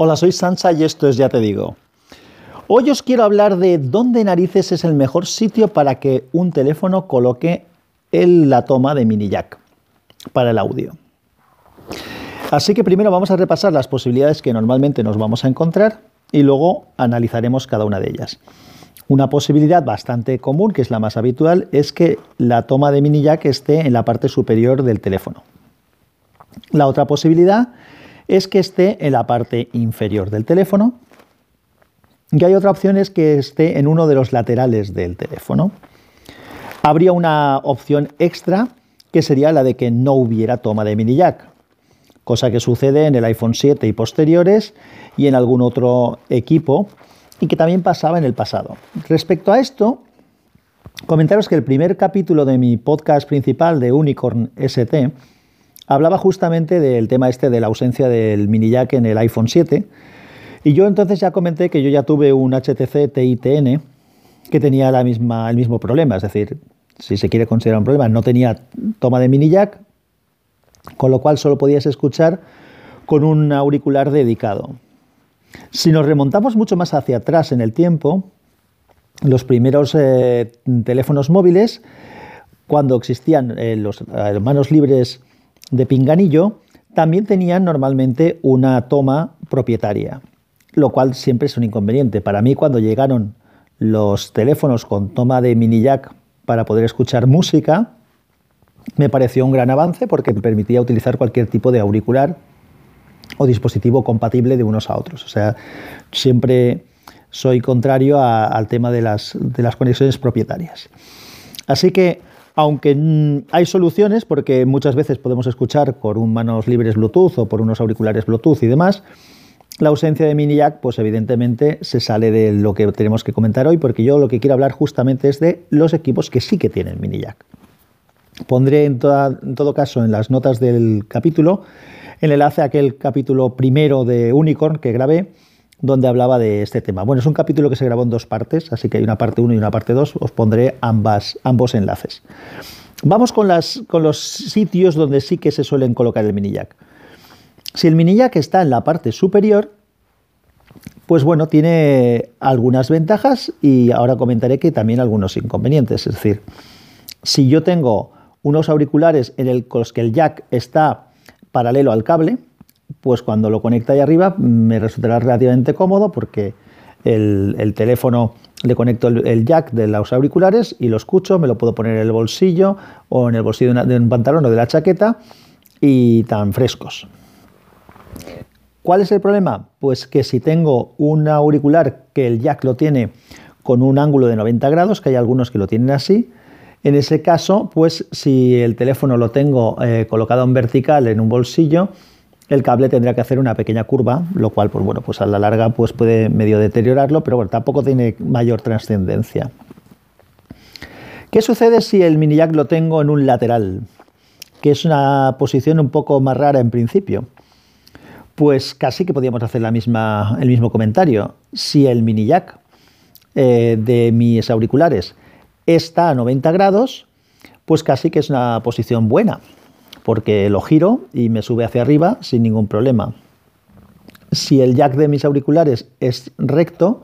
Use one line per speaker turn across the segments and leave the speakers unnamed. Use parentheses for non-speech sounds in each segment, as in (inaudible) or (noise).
Hola, soy Sansa y esto es Ya Te Digo. Hoy os quiero hablar de dónde narices es el mejor sitio para que un teléfono coloque el, la toma de mini jack para el audio. Así que primero vamos a repasar las posibilidades que normalmente nos vamos a encontrar y luego analizaremos cada una de ellas. Una posibilidad bastante común, que es la más habitual, es que la toma de mini jack esté en la parte superior del teléfono. La otra posibilidad es que esté en la parte inferior del teléfono. Y hay otra opción es que esté en uno de los laterales del teléfono. Habría una opción extra que sería la de que no hubiera toma de mini jack, cosa que sucede en el iPhone 7 y posteriores y en algún otro equipo y que también pasaba en el pasado. Respecto a esto, comentaros que el primer capítulo de mi podcast principal de Unicorn ST hablaba justamente del tema este de la ausencia del mini jack en el iPhone 7. Y yo entonces ya comenté que yo ya tuve un HTC TITN que tenía la misma, el mismo problema, es decir, si se quiere considerar un problema, no tenía toma de mini jack, con lo cual solo podías escuchar con un auricular dedicado. Si nos remontamos mucho más hacia atrás en el tiempo, los primeros eh, teléfonos móviles, cuando existían eh, los manos libres de pinganillo también tenían normalmente una toma propietaria, lo cual siempre es un inconveniente. Para mí cuando llegaron los teléfonos con toma de mini jack para poder escuchar música, me pareció un gran avance porque me permitía utilizar cualquier tipo de auricular o dispositivo compatible de unos a otros. O sea, siempre soy contrario al tema de las, de las conexiones propietarias. Así que aunque mm, hay soluciones, porque muchas veces podemos escuchar por un manos libres Bluetooth o por unos auriculares Bluetooth y demás, la ausencia de mini jack, pues evidentemente se sale de lo que tenemos que comentar hoy, porque yo lo que quiero hablar justamente es de los equipos que sí que tienen mini jack. Pondré en, en todo caso en las notas del capítulo el enlace a aquel capítulo primero de Unicorn que grabé, donde hablaba de este tema. Bueno, es un capítulo que se grabó en dos partes, así que hay una parte 1 y una parte 2, os pondré ambos enlaces. Vamos con, con los sitios donde sí que se suelen colocar el mini jack. Si el mini jack está en la parte superior, pues bueno, tiene algunas ventajas y ahora comentaré que también algunos inconvenientes. Es decir, si yo tengo unos auriculares en los que el jack está paralelo al cable, pues cuando lo conecta ahí arriba me resultará relativamente cómodo porque el, teléfono le conecto el, jack de los auriculares y lo escucho, me lo puedo poner en el bolsillo o en el bolsillo de, un pantalón o de la chaqueta y tan frescos. ¿Cuál es el problema? Pues que si tengo un auricular que el jack lo tiene con un ángulo de 90 grados, que hay algunos que lo tienen así, en ese caso, pues si el teléfono lo tengo eh, colocado en vertical en un bolsillo, el cable tendría que hacer una pequeña curva, lo cual, pues bueno, pues a la larga pues puede medio deteriorarlo, pero bueno, tampoco tiene mayor trascendencia. ¿Qué sucede si el mini jack lo tengo en un lateral? Que es una posición un poco más rara en principio. Pues casi que podríamos hacer la misma, el mismo comentario. Si el mini jack eh, de mis auriculares está a 90 grados, pues casi que es una posición buena porque lo giro y me sube hacia arriba sin ningún problema. Si el jack de mis auriculares es recto,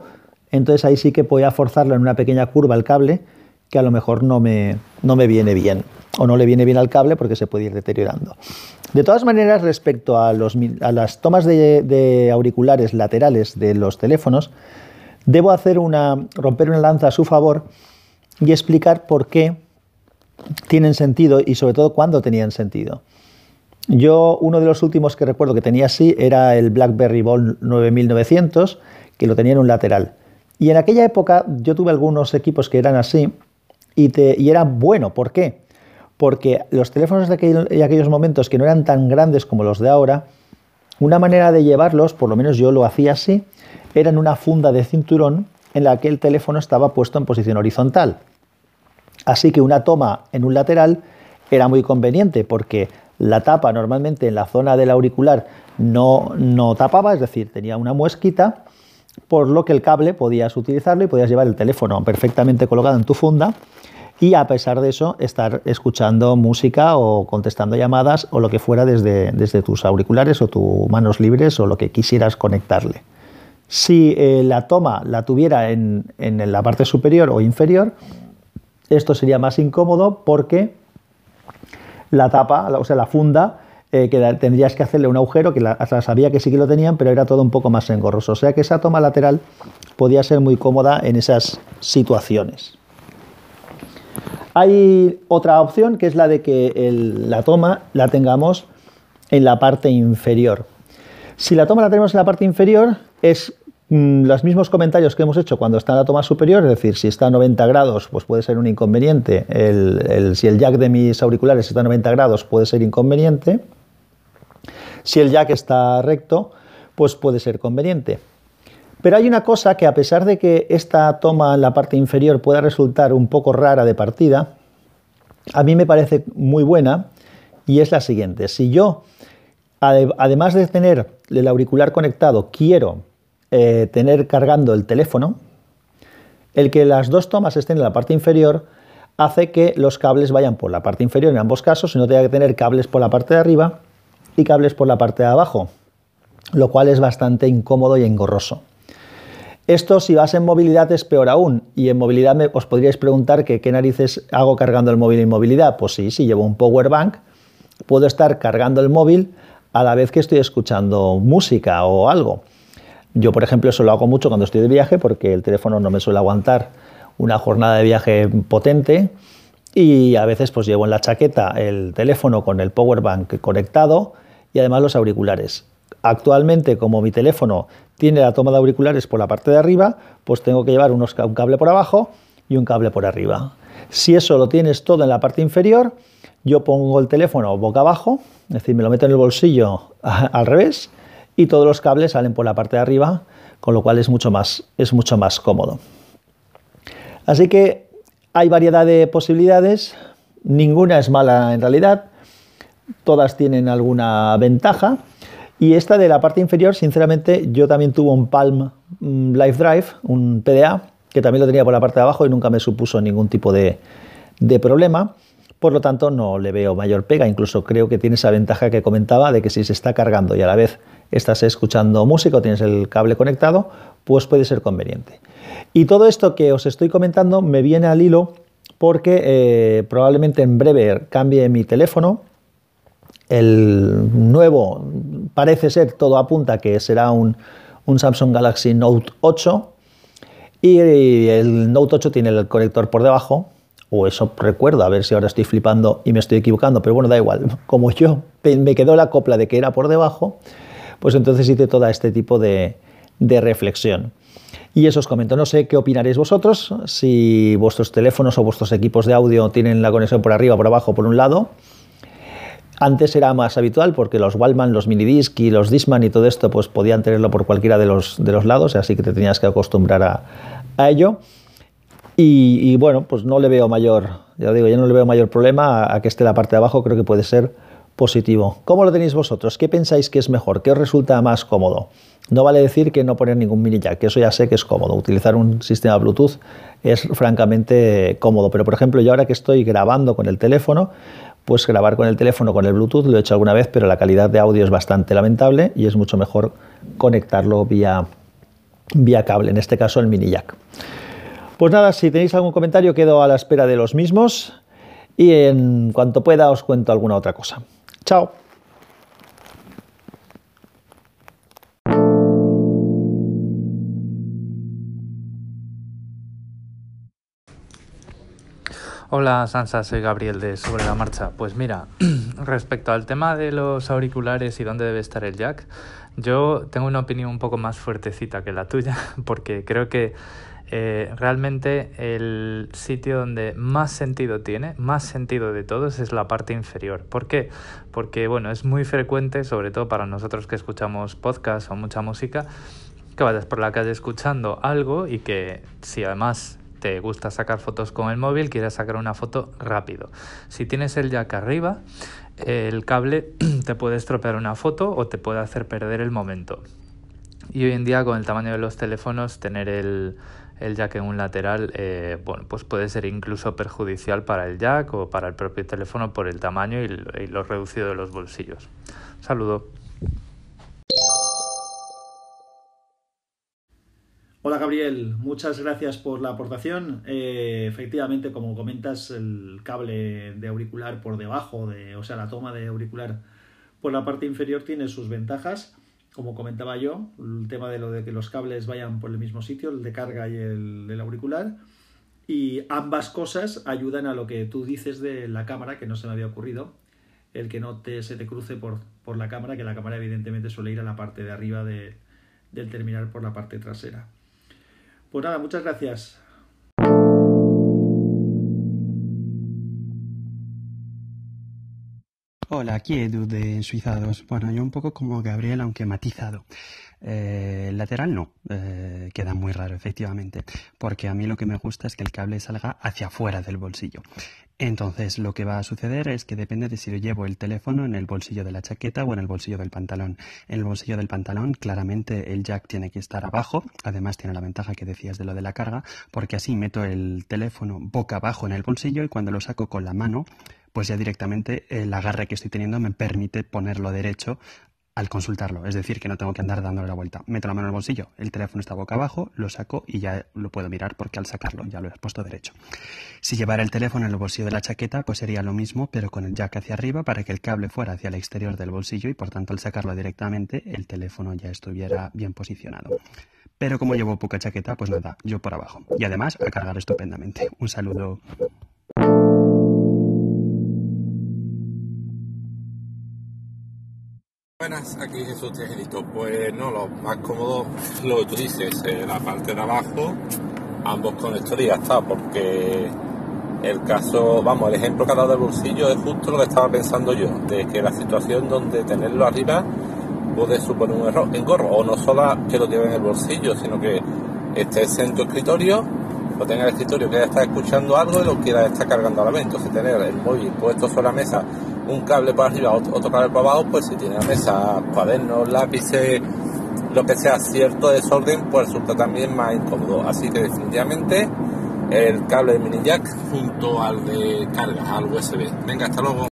entonces ahí sí que voy a forzarlo en una pequeña curva el cable que a lo mejor no me, no me viene bien o no le viene bien al cable porque se puede ir deteriorando. De todas maneras, respecto a, los, a las tomas de, de, auriculares laterales de los teléfonos, debo hacer una, romper una lanza a su favor y explicar por qué tienen sentido y sobre todo cuándo tenían sentido. Yo, uno de los últimos que recuerdo que tenía así era el BlackBerry Ball 9900, que lo tenía en un lateral. Y en aquella época yo tuve algunos equipos que eran así y, te, y era bueno. ¿Por qué? Porque los teléfonos de aquellos momentos que no eran tan grandes como los de ahora, una manera de llevarlos, por lo menos yo lo hacía así, era en una funda de cinturón en la que el teléfono estaba puesto en posición horizontal. Así que una toma en un lateral era muy conveniente porque la tapa normalmente en la zona del auricular no, no tapaba, es decir, tenía una muesquita, por lo que el cable podías utilizarlo y podías llevar el teléfono perfectamente colocado en tu funda y a pesar de eso estar escuchando música o contestando llamadas o lo que fuera desde, desde tus auriculares o tus manos libres o lo que quisieras conectarle. Si eh, la toma la tuviera en, en, la parte superior o inferior, esto sería más incómodo porque la tapa, o sea, la funda, eh, que tendrías que hacerle un agujero, que sabía que sí que lo tenían, pero era todo un poco más engorroso. O sea que esa toma lateral podía ser muy cómoda en esas situaciones. Hay otra opción que es la de que la toma la tengamos en la parte inferior. Si la toma la tenemos en la parte inferior, es los mismos comentarios que hemos hecho cuando está en la toma superior, es decir, si está a 90 grados, pues puede ser un inconveniente. si el jack de mis auriculares está a 90 grados, puede ser inconveniente. Si el jack está recto, pues puede ser conveniente. Pero hay una cosa que a pesar de que esta toma en la parte inferior pueda resultar un poco rara de partida, a mí me parece muy buena y es la siguiente. Si yo, además de tener el auricular conectado, quiero eh, tener cargando el teléfono, el que las dos tomas estén en la parte inferior hace que los cables vayan por la parte inferior en ambos casos y no tenga que tener cables por la parte de arriba y cables por la parte de abajo, lo cual es bastante incómodo y engorroso. Esto si vas en movilidad es peor aún. Y en movilidad os podríais preguntar que qué narices hago cargando el móvil en movilidad. Pues sí, si llevo un power bank, puedo estar cargando el móvil a la vez que estoy escuchando música o algo. Yo, por ejemplo, eso lo hago mucho cuando estoy de viaje porque el teléfono no me suele aguantar una jornada de viaje potente y a veces pues llevo en la chaqueta el teléfono con el power bank conectado y además los auriculares. Actualmente, como mi teléfono tiene la toma de auriculares por la parte de arriba, pues tengo que llevar un cable por abajo y un cable por arriba. Si eso lo tienes todo en la parte inferior, yo pongo el teléfono boca abajo, es decir, me lo meto en el bolsillo (laughs) al revés y todos los cables salen por la parte de arriba, con lo cual es mucho más, es mucho más cómodo. Así que hay variedad de posibilidades, ninguna es mala en realidad, todas tienen alguna ventaja y esta de la parte inferior, sinceramente, yo también tuve un Palm mm, Life Drive, un PDA, que también lo tenía por la parte de abajo y nunca me supuso ningún tipo de, problema. Por lo tanto, no le veo mayor pega. Incluso creo que tiene esa ventaja que comentaba de que si se está cargando y a la vez estás escuchando música o tienes el cable conectado, pues puede ser conveniente. Y todo esto que os estoy comentando me viene al hilo porque eh, probablemente en breve cambie mi teléfono el nuevo parece ser, todo apunta que será un, Samsung Galaxy Note 8 y el Note 8 tiene el conector por debajo, o eso recuerdo, a ver si ahora estoy flipando y me estoy equivocando, pero bueno, da igual. Como yo me quedó la copla de que era por debajo, pues entonces hice todo este tipo de, reflexión. Y eso os comento, no sé qué opinaréis vosotros, si vuestros teléfonos o vuestros equipos de audio tienen la conexión por arriba, por abajo, por un lado, antes era más habitual porque los Wallman, los Minidisc y los Disman y todo esto pues podían tenerlo por cualquiera de los, de los lados, así que te tenías que acostumbrar a, ello. Y, bueno, pues no le veo mayor, ya digo, yo no le veo mayor problema a, que esté la parte de abajo, creo que puede ser positivo. ¿Cómo lo tenéis vosotros? ¿Qué pensáis que es mejor? ¿Qué os resulta más cómodo? No vale decir que no poner ningún mini jack, que eso ya sé que es cómodo. Utilizar un sistema Bluetooth es francamente cómodo, pero por ejemplo, yo ahora que estoy grabando con el teléfono, pues grabar con el teléfono, con el Bluetooth, lo he hecho alguna vez, pero la calidad de audio es bastante lamentable y es mucho mejor conectarlo vía, vía cable, en este caso el mini jack. Pues nada, si tenéis algún comentario quedo a la espera de los mismos y en cuanto pueda os cuento alguna otra cosa. Chao.
Hola Sansa, soy Gabriel de Sobre la Marcha. Pues mira, (clears throat) respecto al tema de los auriculares y dónde debe estar el jack, yo tengo una opinión un poco más fuertecita que la tuya, (laughs) porque creo que eh, realmente el sitio donde más sentido tiene, más sentido de todos, es la parte inferior. ¿Por qué? Porque bueno, es muy frecuente, sobre todo para nosotros que escuchamos podcast o mucha música, que vayas por la calle escuchando algo y que si además te gusta sacar fotos con el móvil, quieres sacar una foto rápido. Si tienes el jack arriba, el cable (clears throat) te puede estropear una foto o te puede hacer perder el momento. Y hoy en día con el tamaño de los teléfonos, tener el, el jack en un lateral, eh, bueno, pues puede ser incluso perjudicial para el jack o para el propio teléfono por el tamaño y, lo reducido de los bolsillos. Saludo.
Hola Gabriel, muchas gracias por la aportación. Eh, efectivamente, como comentas, el cable de auricular por debajo, de, o sea, la toma de auricular por la parte inferior tiene sus ventajas como comentaba yo, el tema de lo de que los cables vayan por el mismo sitio, el de carga y el del auricular. Y ambas cosas ayudan a lo que tú dices de la cámara, que no se me había ocurrido, el que no te, se te cruce por, por la cámara, que la cámara evidentemente suele ir a la parte de arriba de, del terminal por la parte trasera. Pues nada, muchas gracias.
Aquí Edu de Suizados. Bueno, yo un poco como Gabriel, aunque matizado. Eh, lateral no, eh, queda muy raro efectivamente, porque a mí lo que me gusta es que el cable salga hacia afuera del bolsillo. Entonces lo que va a suceder es que depende de si yo llevo el teléfono en el bolsillo de la chaqueta o en el bolsillo del pantalón. En el bolsillo del pantalón claramente el jack tiene que estar abajo, además tiene la ventaja que decías de lo de la carga, porque así meto el teléfono boca abajo en el bolsillo y cuando lo saco con la mano pues ya directamente el agarre que estoy teniendo me permite ponerlo derecho al consultarlo. Es decir, que no tengo que andar dándole la vuelta. Meto la mano en el bolsillo, el teléfono está boca abajo, lo saco y ya lo puedo mirar porque al sacarlo ya lo he puesto derecho. Si llevara el teléfono en el bolsillo de la chaqueta, pues sería lo mismo, pero con el jack hacia arriba para que el cable fuera hacia el exterior del bolsillo y por tanto al sacarlo directamente el teléfono ya estuviera bien posicionado. Pero como llevo poca chaqueta, pues nada, yo por abajo. Y además a cargar estupendamente. Un saludo.
Buenas, aquí Jesús Tejerito. Pues no, lo más cómodo, lo que tú dices, eh, la parte de abajo, ambos conectores y ya está, porque el caso, vamos, el ejemplo que ha dado del bolsillo es justo lo que estaba pensando yo, de que la situación donde tenerlo arriba puede suponer un error, engorro, o no solo que lo lleve en el bolsillo, sino que estés en tu escritorio, o tenga el escritorio que ya está escuchando algo y lo quiera estar cargando a la vez. Entonces tener el móvil puesto sobre la mesa un cable para arriba, otro cable para abajo, pues si tiene la mesa, cuadernos, lápices, lo que sea cierto desorden, pues resulta también más incómodo. Así que definitivamente el cable de mini jack junto al de carga, al USB. Venga, hasta luego.